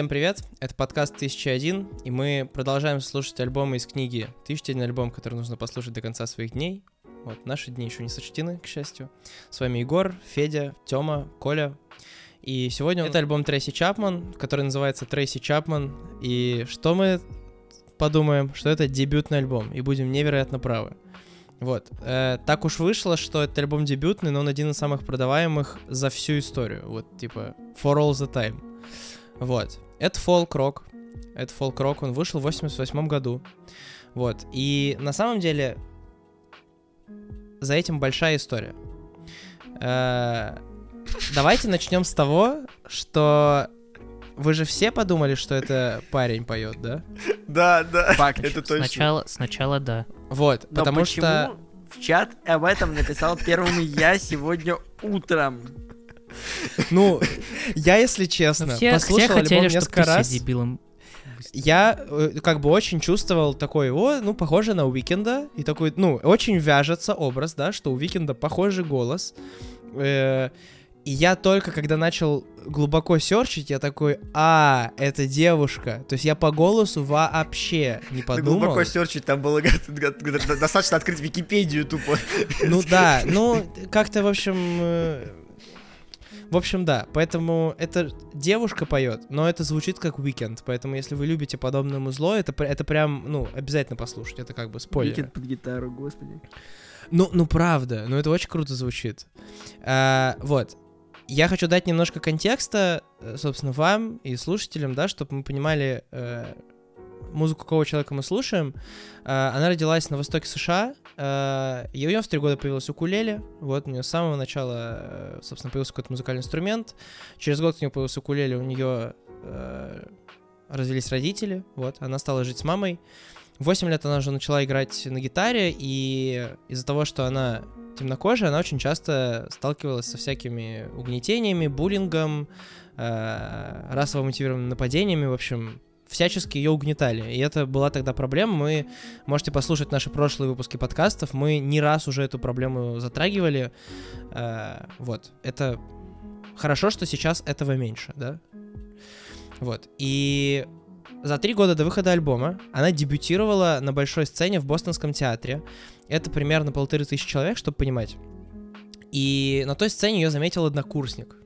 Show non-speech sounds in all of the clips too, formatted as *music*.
Всем привет, это подкаст 1001, и мы продолжаем слушать альбомы из книги «1001 альбом, который нужно послушать до конца своих дней». Вот, наши дни еще не сочтены, к счастью. С вами Егор, Федя, Тёма, Коля. И сегодня это альбом Трейси Чапман, который называется Трейси Чапман. И что мы подумаем, что это дебютный альбом, и будем невероятно правы. Вот. Э, так уж вышло, что этот альбом дебютный, но он один из самых продаваемых за всю историю. Вот, типа, for all the time. Вот. Это фолк-рок. Это фолк-рок, он вышел в 88 году. Вот. И на самом деле за этим большая история. Э, давайте начнем с того, что вы же все подумали, что это парень поет, да? Да, да. Факт. Это точно. Сначала, сначала да. Вот, Но потому почему что... в чат об этом написал первым я сегодня утром? Ну, я, если честно, Но все, послушал все хотели, альбом несколько раз. дебилом. Я э, как бы очень чувствовал такой, о, ну, похоже на Уикенда. И такой, ну, очень вяжется образ, да, что у Уикенда похожий голос. Э, и я только когда начал глубоко серчить, я такой, а, это девушка. То есть я по голосу вообще не Ты подумал. глубоко серчить, там было достаточно открыть Википедию тупо. Ну да, ну как-то, в общем... В общем, да, поэтому это девушка поет, но это звучит как Уикенд, поэтому если вы любите подобное музло, это, это прям, ну, обязательно послушать, это как бы спойлер. Викинг под гитару, господи. Ну, ну правда, ну это очень круто звучит. А, вот. Я хочу дать немножко контекста, э, собственно, вам и слушателям, да, чтобы мы понимали э, музыку, какого человека мы слушаем. А, она родилась на востоке США, э, и у нее в три года появилась укулеле. Вот, у нее с самого начала, э, собственно, появился какой-то музыкальный инструмент. Через год у нее появился укулеле, у нее э, развелись родители, вот, она стала жить с мамой. В 8 лет она уже начала играть на гитаре, и из-за того, что она темнокожая, она очень часто сталкивалась со всякими угнетениями, буллингом, э, расово мотивированными нападениями, в общем, всячески ее угнетали. И это была тогда проблема. Мы можете послушать наши прошлые выпуски подкастов. Мы не раз уже эту проблему затрагивали. Э, вот. Это хорошо, что сейчас этого меньше, да? Вот. И за три года до выхода альбома она дебютировала на большой сцене в Бостонском театре. Это примерно полторы тысячи человек, чтобы понимать. И на той сцене ее заметил однокурсник.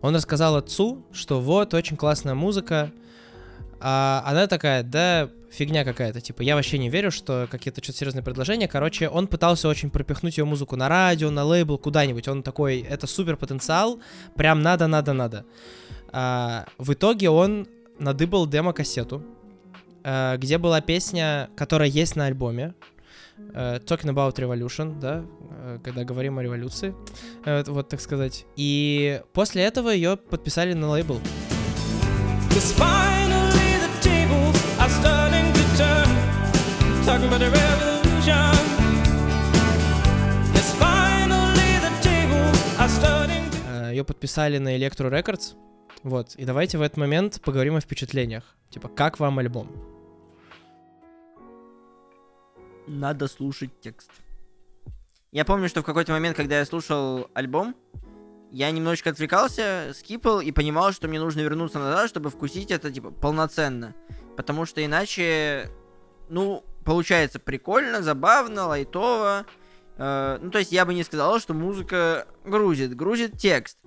Он рассказал отцу, что вот, очень классная музыка. А она такая, да, фигня какая-то. Типа, я вообще не верю, что какие-то что-то серьезные предложения. Короче, он пытался очень пропихнуть ее музыку на радио, на лейбл, куда-нибудь. Он такой, это супер потенциал, прям надо, надо, надо. А, в итоге он надыбал демо-кассету, э, где была песня, которая есть на альбоме. э, Talking About Revolution, да, э, когда говорим о революции, вот так сказать. И после этого ее подписали на лейбл. the are starting to turn. Talking about the revolution. Yes, finally the tables are starting to Ее подписали на Electro Records. Вот. И давайте в этот момент поговорим о впечатлениях. Типа, как вам альбом? Надо слушать текст. Я помню, что в какой-то момент, когда я слушал альбом, я немножечко отвлекался, скипал и понимал, что мне нужно вернуться назад, чтобы вкусить это, типа, полноценно. Потому что иначе, ну, получается прикольно, забавно, лайтово. Э, ну, то есть я бы не сказал, что музыка грузит. Грузит текст.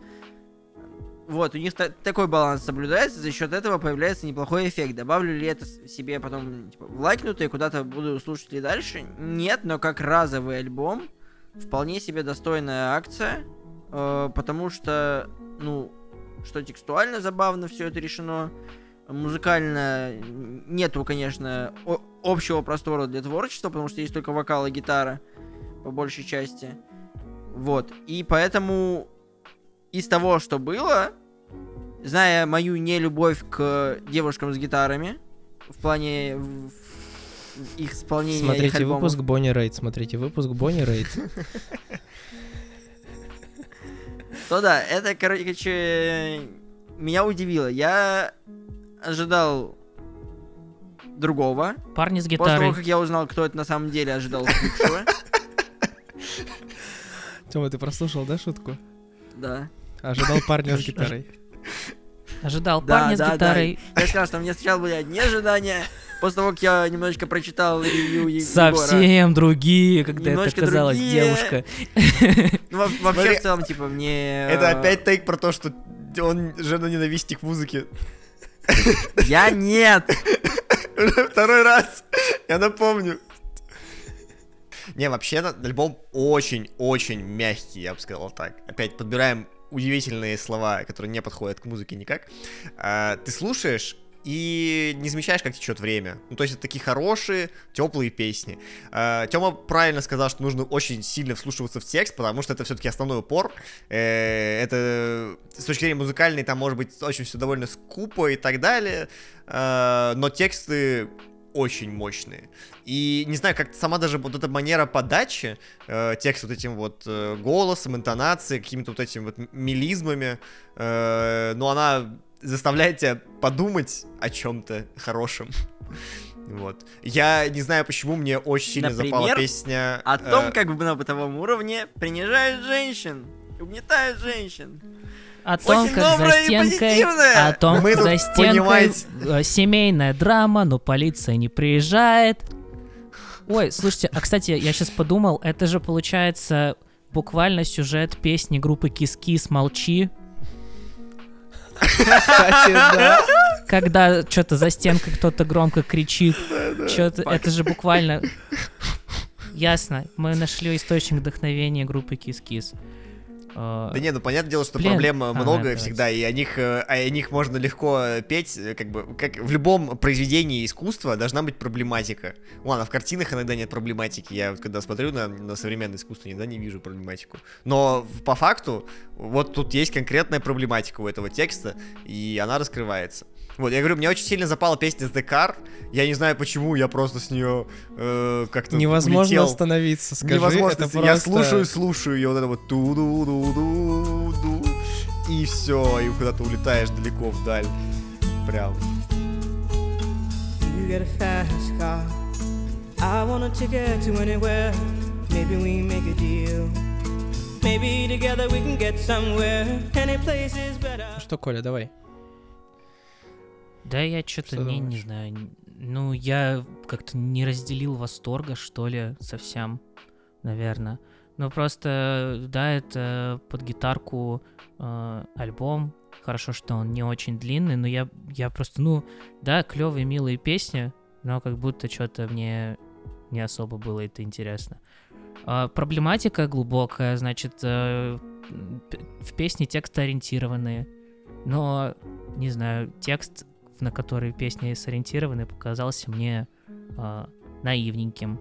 Вот, у них та- такой баланс соблюдается, за счет этого появляется неплохой эффект. Добавлю ли это себе потом типа, в лайкнутые, куда-то буду слушать ли дальше? Нет, но как разовый альбом вполне себе достойная акция, э, потому что, ну, что текстуально забавно все это решено, музыкально нету, конечно, общего простора для творчества, потому что есть только вокал и гитара по большей части. Вот, и поэтому из того, что было, зная мою нелюбовь к девушкам с гитарами, в плане их исполнения их Смотрите альбомов, выпуск Бонни Рейд, смотрите выпуск Бонни Рейд. то *laughs* *laughs* да, это, короче, меня удивило. Я ожидал другого. Парни с После того, гитарой. как я узнал, кто это на самом деле, ожидал худшего. *laughs* Тёма, ты прослушал, да, шутку? Да. Ожидал парня с гитарой. Ожидал Да, парня да, с да. гитарой. Я сказал, что мне сначала были одни ожидания, после того, как я немножечко прочитал ревью Егора. Совсем другие, когда Немножко это казалась другие. девушка. *laughs* Ну, во- вообще, Смотри, в целом, типа, мне... Это э, опять тейк про то, что он жена-ненавистник музыки. Я нет! *laughs* Второй раз. Я напомню. Не, вообще, на- альбом очень-очень мягкий, я бы сказал так. Опять подбираем удивительные слова, которые не подходят к музыке никак. А, ты слушаешь и не замечаешь, как течет время. Ну, то есть это такие хорошие, теплые песни. Тёма правильно сказал, что нужно очень сильно вслушиваться в текст, потому что это все-таки основной упор. Э, Это с точки зрения музыкальной там может быть очень все довольно скупо и так далее. Э, Но тексты очень мощные. И не знаю, как сама даже вот эта манера подачи, э, текст вот этим вот э, голосом, интонацией, какими-то вот этими вот мелизмами, э, но она заставляет тебя подумать о чем-то хорошем. Вот. Я не знаю, почему мне очень сильно запала Например, песня... О э, том, как на бытовом уровне принижают женщин, угнетают женщин. О том, Очень как за стенкой, о том, Мы как за стенкой понимаете- э, семейная драма, но полиция не приезжает. Ой, слушайте, а кстати, я сейчас подумал, это же получается буквально сюжет песни группы Кис-Кис «Молчи», Кстати, да. когда что-то за стенкой кто-то громко кричит. Что-то, это же буквально... Ясно, мы нашли источник вдохновения группы Кис-Кис. Э, Да не, ну понятное дело, что Блин. проблем А, много да, всегда, и о них, э, о них можно легко петь, как бы, как в любом произведении искусства должна быть проблематика. Ладно, в картинах иногда нет проблематики, я вот когда смотрю на, на современное искусство, иногда не вижу проблематику. Но по факту, вот тут есть конкретная проблематика у этого текста, и она раскрывается. Вот, я говорю, мне очень сильно запала песня The Car, я не знаю почему, я просто с нее э, как-то Невозможно улетел. остановиться, скажи. Невозможно. это Я просто- слушаю, слушаю, и вот это вот ту ду ду ду ду и все, и куда-то улетаешь далеко вдаль. Прям. You get a fast car. I want a ticket to anywhere. Maybe we make a deal. Maybe together we can get somewhere. Any place is better. Что, Коля, давай. Да я что-то Что не, не знаю. Ну, я как-то не разделил восторга, что ли, совсем, наверное. Ну, просто, да, это под гитарку э, альбом. Хорошо, что он не очень длинный, но я, я просто, ну, да, клевые, милые песни, но как будто что-то мне не особо было это интересно. А, проблематика глубокая, значит, э, в песне тексты ориентированные, но, не знаю, текст, на который песни сориентированы, показался мне а, наивненьким.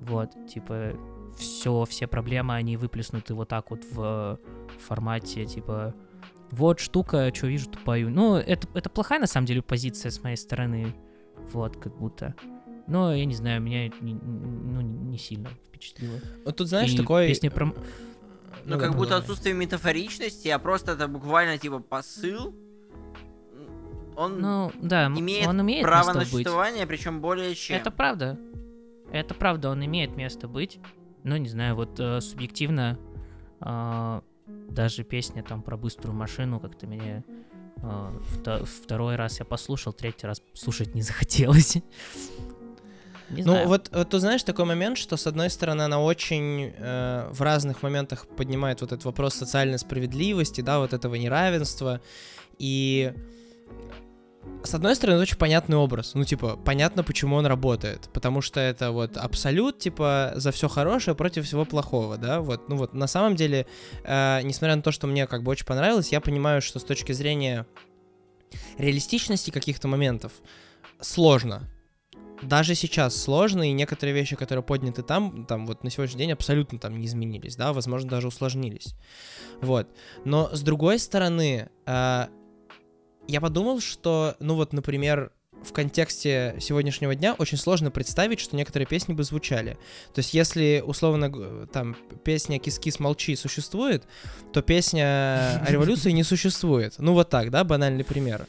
Вот, типа, все, все проблемы, они выплеснуты вот так вот в формате, типа, вот штука, что вижу, то пою. Ну, это, это плохая, на самом деле, позиция с моей стороны, вот, как будто. Но, я не знаю, меня не, ну, не сильно впечатлило. Вот тут, знаешь, И такой... песня про... Ну, да, как да, будто да. отсутствие метафоричности, а просто это буквально, типа, посыл. Он Ну, да, имеет он имеет право место на быть. существование, причем более чем. Это правда. Это правда, он имеет место быть. Ну, не знаю, вот э, субъективно а, даже песня там про быструю машину как-то мне а, вто- второй раз я послушал, третий раз слушать не *laughs* захотелось. Не Ну, знаю. вот, вот ты знаешь такой момент, что с одной стороны она очень э, в разных моментах поднимает вот этот вопрос социальной справедливости, да, вот этого неравенства. И с одной стороны, очень понятный образ. Ну, типа, понятно, почему он работает. Потому что это вот абсолют, типа, за все хорошее против всего плохого, да. Вот, ну вот, на самом деле, э, несмотря на то, что мне как бы очень понравилось, я понимаю, что с точки зрения реалистичности каких-то моментов сложно даже сейчас сложно, и некоторые вещи, которые подняты там, там вот на сегодняшний день абсолютно там не изменились, да, возможно, даже усложнились. Вот. Но с другой стороны, э, я подумал, что, ну вот, например, в контексте сегодняшнего дня очень сложно представить, что некоторые песни бы звучали. То есть, если, условно, там, песня «Кис-кис, молчи» существует, то песня *laughs* о революции не существует. Ну, вот так, да, банальный пример.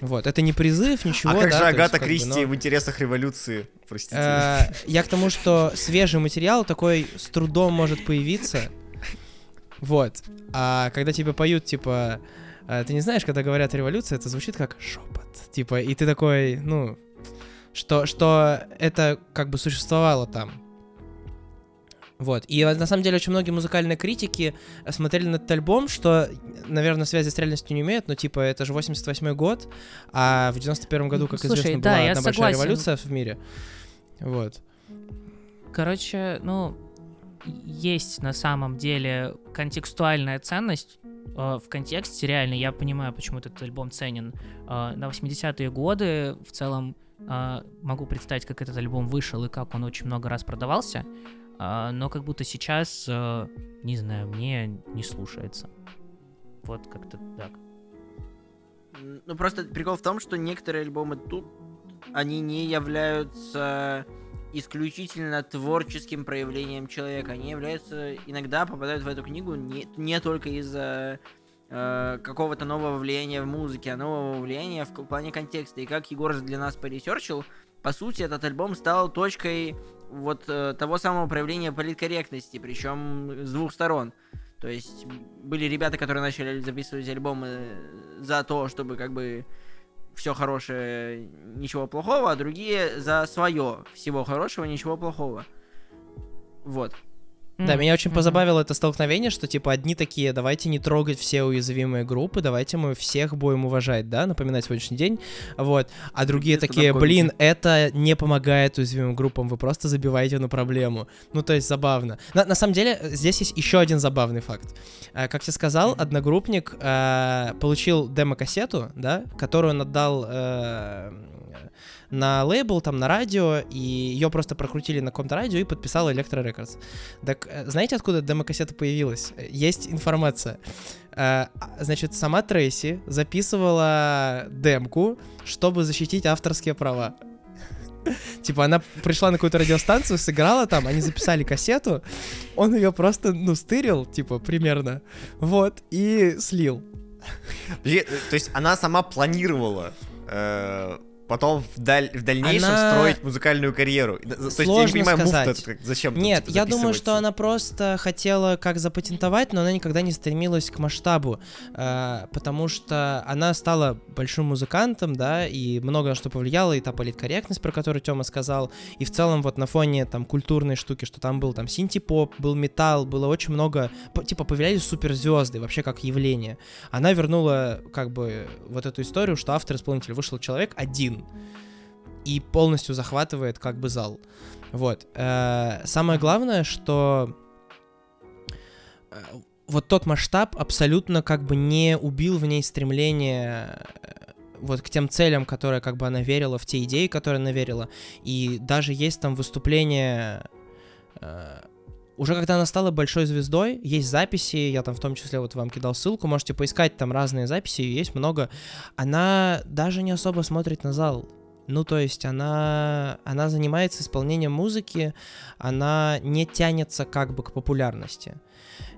Вот, это не призыв, ничего, а как да, же то есть, Агата как бы, Кристи но- в интересах революции? Простите. Э, Я к тому, что свежий материал такой с трудом может появиться. Вот. А когда тебе поют, типа, А, ты не знаешь, когда говорят революция, это звучит как шепот. Типа, и ты такой, ну, что, что это как бы существовало там. Вот. И на самом деле очень многие музыкальные критики смотрели на этот альбом, что, наверное, связи с реальностью не имеют, но типа это же 88 год, а в 91 году, как Слушай, известно, да, была одна большая революция в мире. Вот. Короче, ну, есть на самом деле контекстуальная ценность в контексте, реально, я понимаю, почему этот альбом ценен. Э, на 80-е годы в целом э, могу представить, как этот альбом вышел и как он очень много раз продавался, э, но как будто сейчас, э, не знаю, мне не слушается. Вот как-то так. Ну, просто прикол в том, что некоторые альбомы тут, они не являются исключительно творческим проявлением человека. Они являются, иногда попадают в эту книгу не, не только из-за э, какого-то нового влияния в музыке, а нового влияния в плане контекста. И как Егор для нас поресерчил, по сути, этот альбом стал точкой вот э, того самого проявления политкорректности, причем с двух сторон. То есть были ребята, которые начали записывать альбомы за то, чтобы как бы все хорошее, ничего плохого, а другие за свое всего хорошего, ничего плохого. Вот. Да, меня очень позабавило это столкновение, что типа одни такие, давайте не трогать все уязвимые группы, давайте мы всех будем уважать, да, напоминать сегодняшний день, вот, а другие Вместо такие, блин, это не помогает уязвимым группам, вы просто забиваете на проблему. Ну, то есть забавно. На, на самом деле, здесь есть еще один забавный факт. Э, Как я сказал, одногруппник э, получил демо-кассету, да, которую он отдал э, на лейбл, там, на радио, и ее просто прокрутили на каком-то радио и подписал Electro Records. Так, э, знаете, откуда демо-кассета появилась? Э, Есть информация. Э, а, Значит, сама Трейси записывала демку, чтобы защитить авторские права. *laughs* Типа, она пришла на какую-то радиостанцию, сыграла там, они записали кассету, он ее просто, ну, стырил, типа, примерно, вот, и слил. То есть она сама планировала потом в, даль- в дальнейшем Она- строить музыкальную карьеру. Да, То есть я не Сложно понимаю, сказать. как- зачем Нет, типа, я думаю, что она просто хотела как запатентовать, но она никогда не стремилась к масштабу, э, потому что она стала большим музыкантом, да, и много на что повлияло, и та политкорректность, про которую Тёма сказал, и в целом вот на фоне там культурной штуки, что там был там синти-поп, был металл, было очень много, типа появлялись суперзвезды вообще как явление. Она вернула как бы вот эту историю, что автор-исполнитель вышел человек один и полностью захватывает как бы зал. Вот. Э, Самое главное, что э, вот тот масштаб абсолютно как бы не убил в ней стремление э, вот к тем целям, которые как бы она верила, в те идеи, которые она верила. И даже есть там выступление уже когда она стала большой звездой, есть записи, я там в том числе вот вам кидал ссылку, можете поискать там разные записи, есть много. Она даже не особо смотрит на зал. Ну, то есть она, она занимается исполнением музыки, она не тянется как бы к популярности.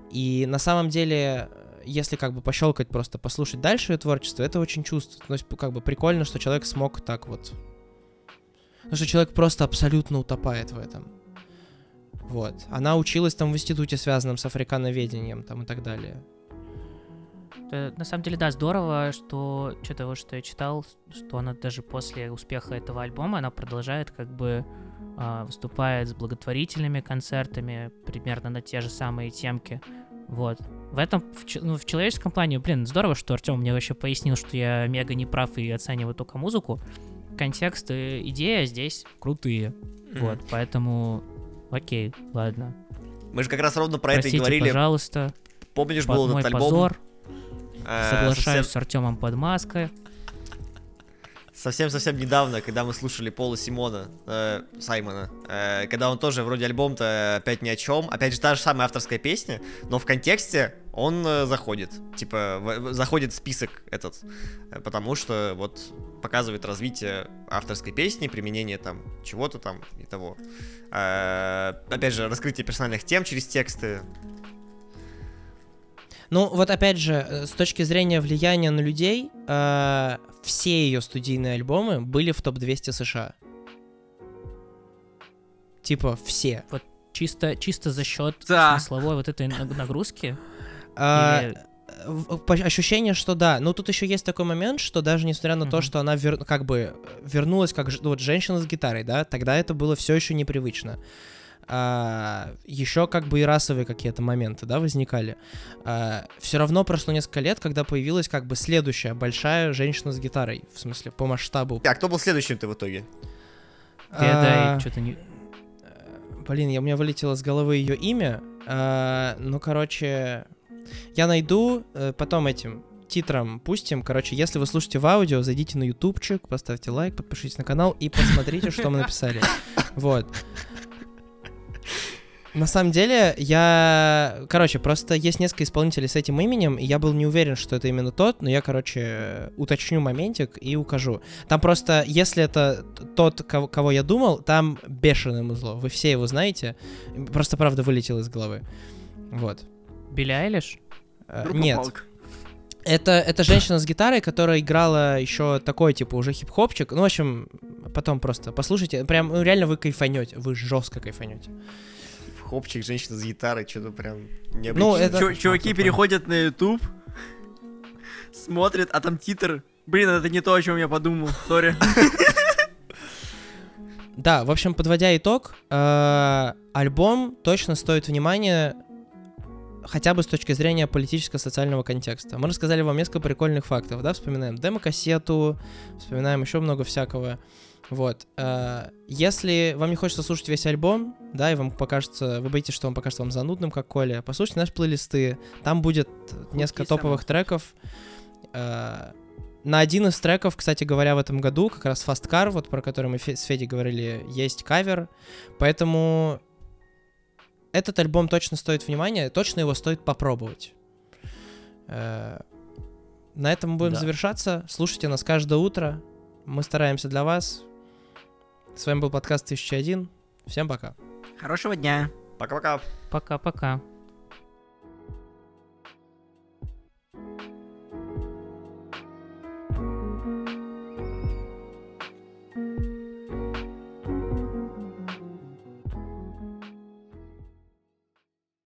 И на самом деле, если как бы пощелкать просто, послушать дальше её творчество, это очень чувствуется. То есть как бы прикольно, что человек смог так вот... Ну, что человек просто абсолютно утопает в этом. Вот. Она училась там в институте, связанном с африкановедением там и так далее. Это, на самом деле, да, здорово, что что-то вот, что я читал, что она даже после успеха этого альбома, она продолжает как бы а, выступает с благотворительными концертами примерно на те же самые темки. Вот. В этом, в, ну, в человеческом плане, блин, здорово, что Артем мне вообще пояснил, что я мега неправ и оцениваю только музыку. Контекст и идея здесь крутые. Вот, поэтому окей, ладно. Мы же как раз ровно про это и Простите, говорили. пожалуйста, Помнишь, под был мой этот альбом? позор. э, Соглашаюсь с Артемом под маской. Совсем-совсем недавно, когда мы слушали Пола Симона, э, Саймона, э, когда он тоже вроде альбом-то опять ни о чем, опять же та же самая авторская песня, но в контексте он э, заходит, типа в- заходит список этот, э, потому что вот показывает развитие авторской песни, применение там чего-то там и того. Э, опять же, раскрытие персональных тем через тексты. Ну, вот опять же, э, с точки зрения влияния на людей, э, все ее студийные альбомы были в топ-200 США. Типа все. Чисто, чисто за счет Да. смысловой вот этой наг- нагрузки. А, Или- ощущение, что да. Но тут еще есть такой момент, что даже несмотря на то, что она вер- как бы вернулась как вот женщина с гитарой, да, тогда это было все еще непривычно. Еще как бы и расовые какие-то моменты, да, возникали. все равно прошло несколько лет, когда появилась как бы следующая большая женщина с гитарой, в смысле по масштабу. А кто был следующим-то в итоге? Передай, А, что-то не... Блин, я, у меня вылетело с головы ее имя. А, ну, короче, я найду, э, потом этим титром пустим. Короче, если вы слушаете в аудио, зайдите на ютубчик, поставьте лайк, подпишитесь на канал и посмотрите, что мы написали. *laughs* Вот. На самом деле, я... Короче, просто есть несколько исполнителей с этим именем, и я был не уверен, что это именно тот, но я, короче, уточню моментик и укажу. Там просто, если это тот, кого, кого я думал, там бешеное музло. Вы все его знаете. Просто, правда, вылетел из головы. Вот. Билли Айлиш? Э, Нет. Палк. Это, это женщина с гитарой, которая играла еще такой, типа, уже хип-хопчик. Ну, в общем, потом просто послушайте. Прям, ну, реально вы кайфанете. Вы жестко кайфанете. Хопчик, женщина с гитарой, что-то прям необычно. Ну, это- Чу- Чуваки переходят на YouTube, смотрят, а там титр. Блин, это не то, о чем я подумал. Сори. Да, в общем, подводя итог, э, альбом точно стоит внимания хотя бы с точки зрения политическо-социального контекста. Мы рассказали вам несколько прикольных фактов, да, вспоминаем демо-кассету, вспоминаем еще много всякого. Вот. э, Если вам не хочется слушать весь альбом, да, и вам покажется, вы боитесь, что он покажется вам занудным, как Коля, послушайте наши плейлисты. Там будет несколько самые. топовых треков. Э, На один из треков, кстати говоря, в этом году, как раз Fast Car, вот про который мы с Федей говорили, есть кавер. Поэтому этот альбом точно стоит внимания, точно его стоит попробовать. Э, На этом мы будем Да. завершаться. Слушайте нас каждое утро. Мы стараемся для вас. С вами был подкаст 1001. Всем пока. Хорошего дня. Пока-пока. Пока-пока.